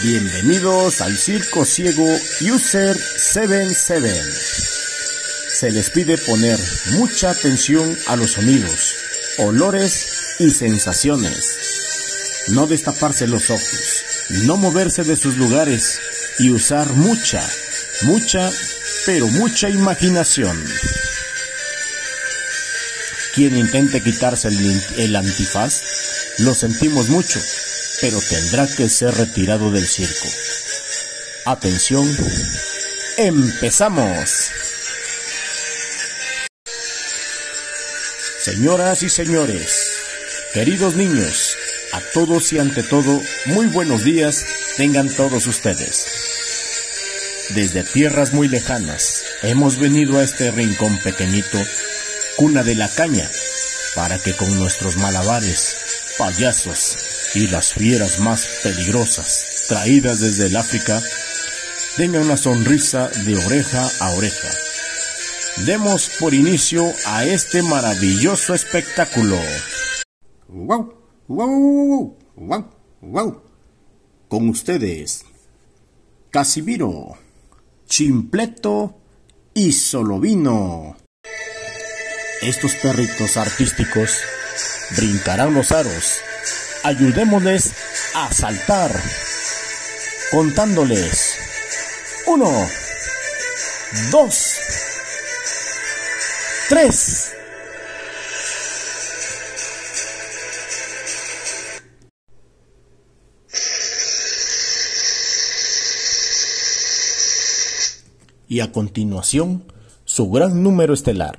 Bienvenidos al Circo Ciego User 77. Se les pide poner mucha atención a los sonidos, olores y sensaciones. No destaparse los ojos, no moverse de sus lugares y usar mucha, mucha, pero mucha imaginación. Quien intente quitarse el, el antifaz, lo sentimos mucho pero tendrá que ser retirado del circo. Atención, empezamos. Señoras y señores, queridos niños, a todos y ante todo, muy buenos días tengan todos ustedes. Desde tierras muy lejanas hemos venido a este rincón pequeñito, cuna de la caña, para que con nuestros malabares, payasos, y las fieras más peligrosas traídas desde el África tengan una sonrisa de oreja a oreja. Demos por inicio a este maravilloso espectáculo. ¡Wow! ¡Wow! ¡Wow! ¡Wow! Con ustedes, Casimiro, Chimpleto y Solovino. Estos perritos artísticos brincarán los aros ayudémosles a saltar, contándoles. Uno, dos, tres. Y a continuación, su gran número estelar.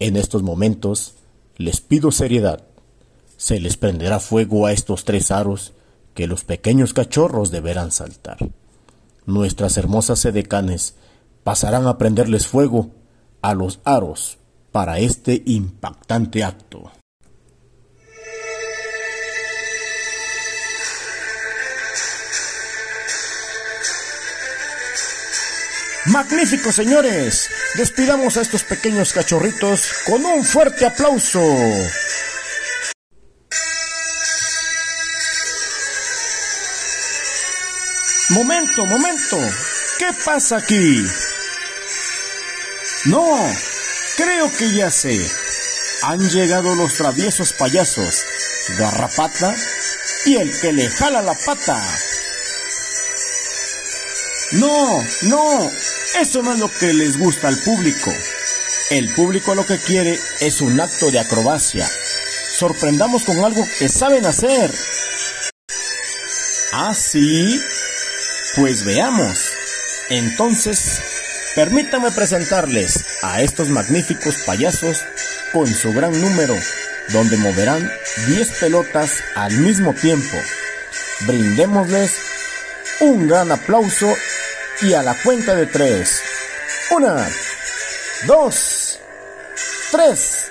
En estos momentos, les pido seriedad se les prenderá fuego a estos tres aros que los pequeños cachorros deberán saltar. Nuestras hermosas sedecanes pasarán a prenderles fuego a los aros para este impactante acto. Magnífico, señores. Despidamos a estos pequeños cachorritos con un fuerte aplauso. Momento, momento. ¿Qué pasa aquí? No, creo que ya sé. Han llegado los traviesos payasos, Garrapata y el que le jala la pata. No, no, eso no es lo que les gusta al público. El público lo que quiere es un acto de acrobacia. Sorprendamos con algo que saben hacer. ¿Ah, sí? Pues veamos. Entonces, permítame presentarles a estos magníficos payasos con su gran número, donde moverán 10 pelotas al mismo tiempo. Brindémosles un gran aplauso y a la cuenta de tres. Una, dos, tres.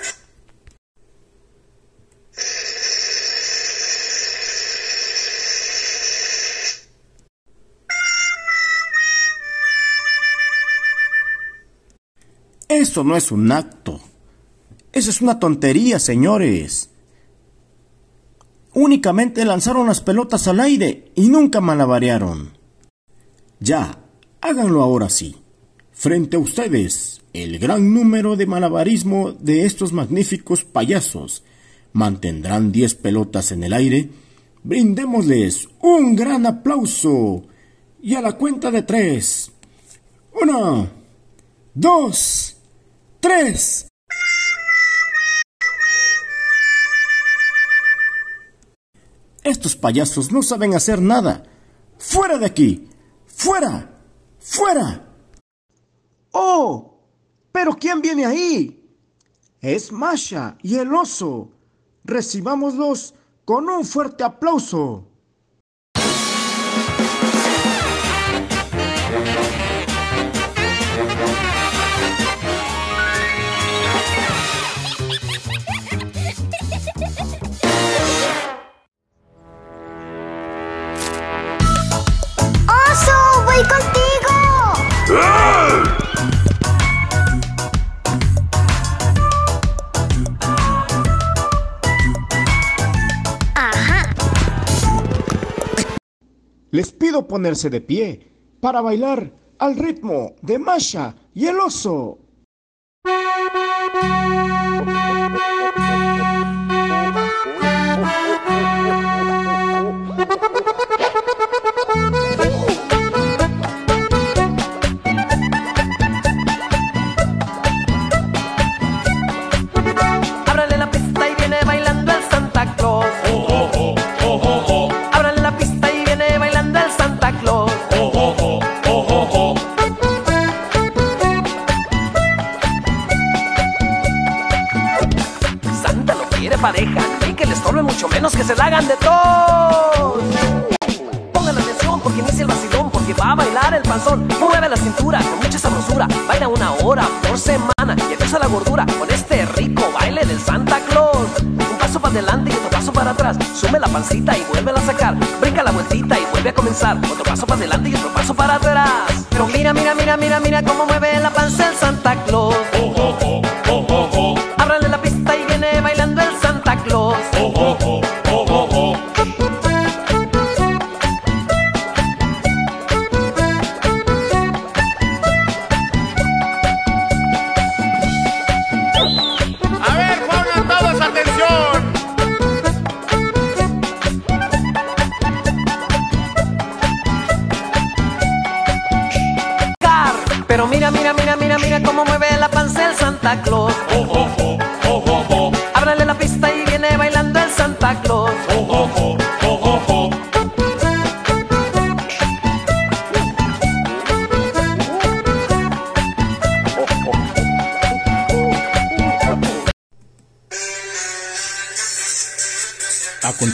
Eso no es un acto. Eso es una tontería, señores. Únicamente lanzaron las pelotas al aire y nunca malabarearon. Ya, háganlo ahora sí. Frente a ustedes, el gran número de malabarismo de estos magníficos payasos. Mantendrán diez pelotas en el aire. Brindémosles un gran aplauso. Y a la cuenta de tres. Uno, dos, tres. Estos payasos no saben hacer nada. ¡Fuera de aquí! ¡Fuera! ¡Fuera! ¡Oh! ¿Pero quién viene ahí? Es Masha y el oso. Recibámoslos con un fuerte aplauso. Ponerse de pie para bailar al ritmo de Masha y el oso. Menos que se la hagan de todos. Pongan atención porque inicia el vacilón, porque va a bailar el panzón. Mueve la cintura con mucha sabrosura, baila una hora por semana y empieza la gordura con este rico baile del Santa Claus. Un paso para adelante y otro paso para atrás. Sume la pancita y vuelve a sacar. Brinca la vueltita y vuelve a comenzar. Otro paso para adelante y otro paso para atrás. Pero mira, mira, mira, mira, mira cómo mueve la panza el Santa Claus.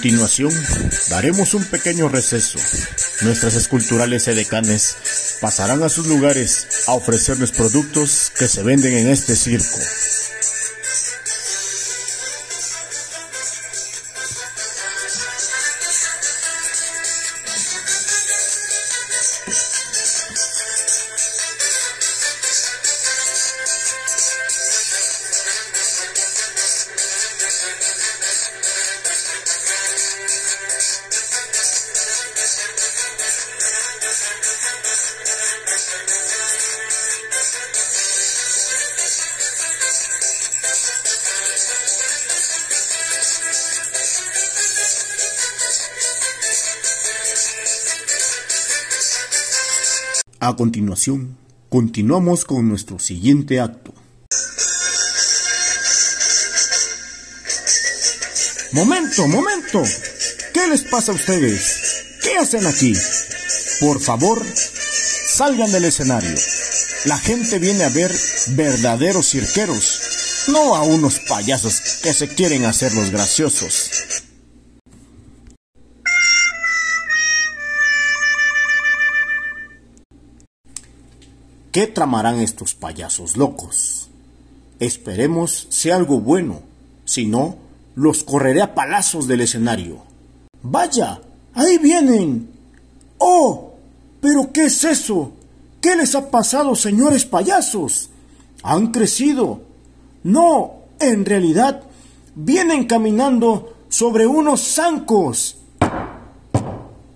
Continuación, daremos un pequeño receso. Nuestras esculturales edecanes pasarán a sus lugares a ofrecerles productos que se venden en este circo. A continuación, continuamos con nuestro siguiente acto. Momento, momento. ¿Qué les pasa a ustedes? ¿Qué hacen aquí? Por favor, salgan del escenario. La gente viene a ver verdaderos cirqueros, no a unos payasos que se quieren hacer los graciosos. ¿Qué tramarán estos payasos locos? Esperemos sea algo bueno, si no, los correré a palazos del escenario. Vaya, ahí vienen. ¡Oh! ¿Pero qué es eso? ¿Qué les ha pasado, señores payasos? ¿Han crecido? No, en realidad, vienen caminando sobre unos zancos.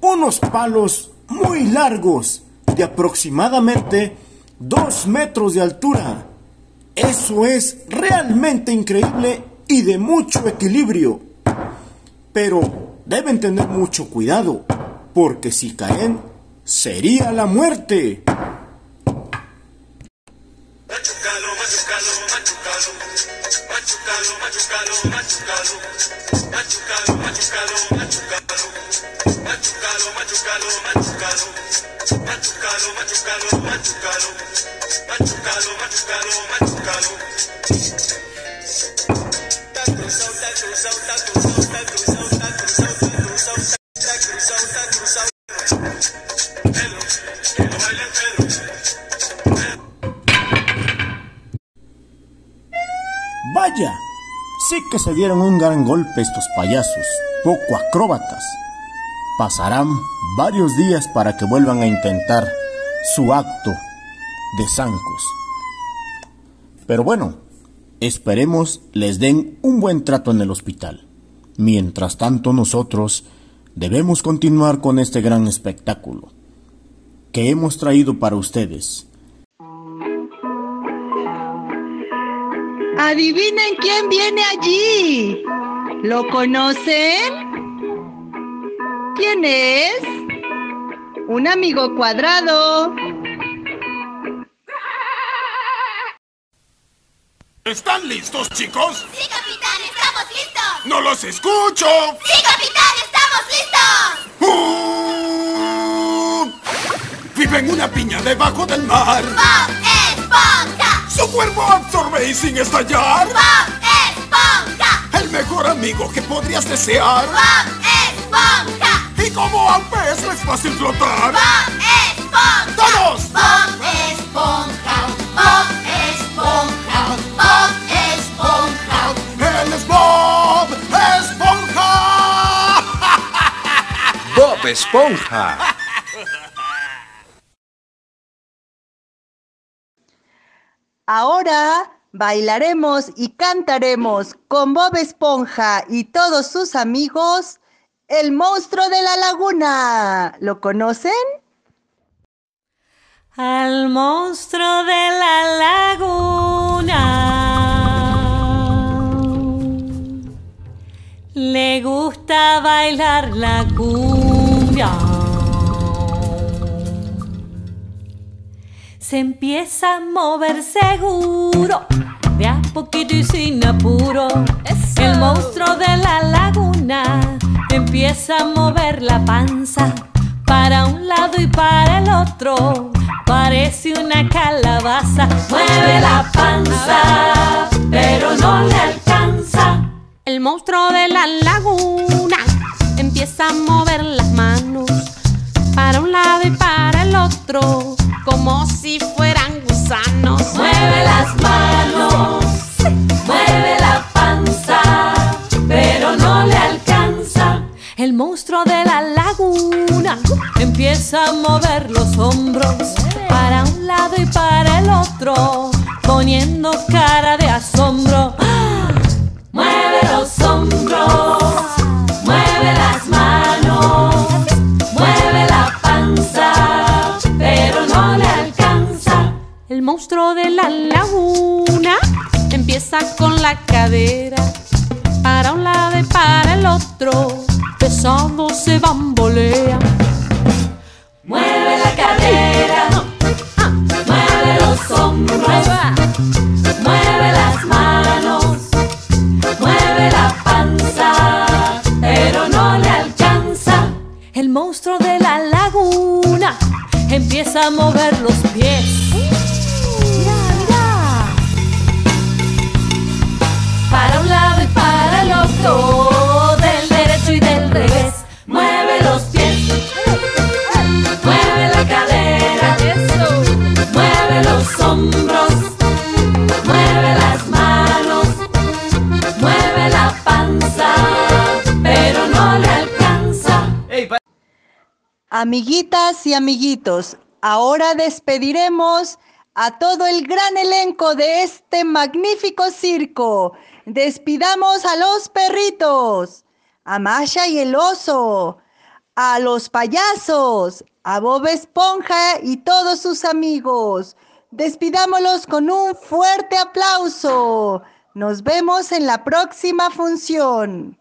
Unos palos muy largos, de aproximadamente dos metros de altura. Eso es realmente increíble y de mucho equilibrio. Pero deben tener mucho cuidado, porque si caen, sería la muerte. Machucalo. Vaya, sí que se dieron un gran golpe estos payasos, poco acróbatas. Pasarán varios días para que vuelvan a intentar su acto de zancos. Pero bueno, esperemos les den un buen trato en el hospital. Mientras tanto nosotros debemos continuar con este gran espectáculo que hemos traído para ustedes. Adivinen quién viene allí. ¿Lo conocen? ¿Quién es? Un amigo cuadrado. ¿Están listos, chicos? Sí, capitán, estamos listos. ¡No los escucho! Sí, capitán, estamos listos. ¡Uh! Vive en una piña debajo del mar. Bob Esponja. Su cuerpo absorbe y sin estallar. Bob Esponja. El mejor amigo que podrías desear. Bob Esponja. Y como al pez no es fácil flotar. Bob Esponja. ¡Todos! Bob Esponja. Bob Esponja. Bob Esponja. ¡Él es Bob Esponja! Bob Esponja. Ahora bailaremos y cantaremos con Bob Esponja y todos sus amigos El monstruo de la laguna. ¿Lo conocen? Al monstruo de la laguna le gusta bailar la cumbia. Se empieza a mover seguro, de a poquito y sin apuro. El monstruo de la laguna empieza a mover la panza para un lado y para el otro. Parece una calabaza. Mueve la Amiguitas y amiguitos, ahora despediremos a todo el gran elenco de este magnífico circo. Despidamos a los perritos, a Masha y el oso, a los payasos, a Bob Esponja y todos sus amigos. Despidámoslos con un fuerte aplauso. Nos vemos en la próxima función.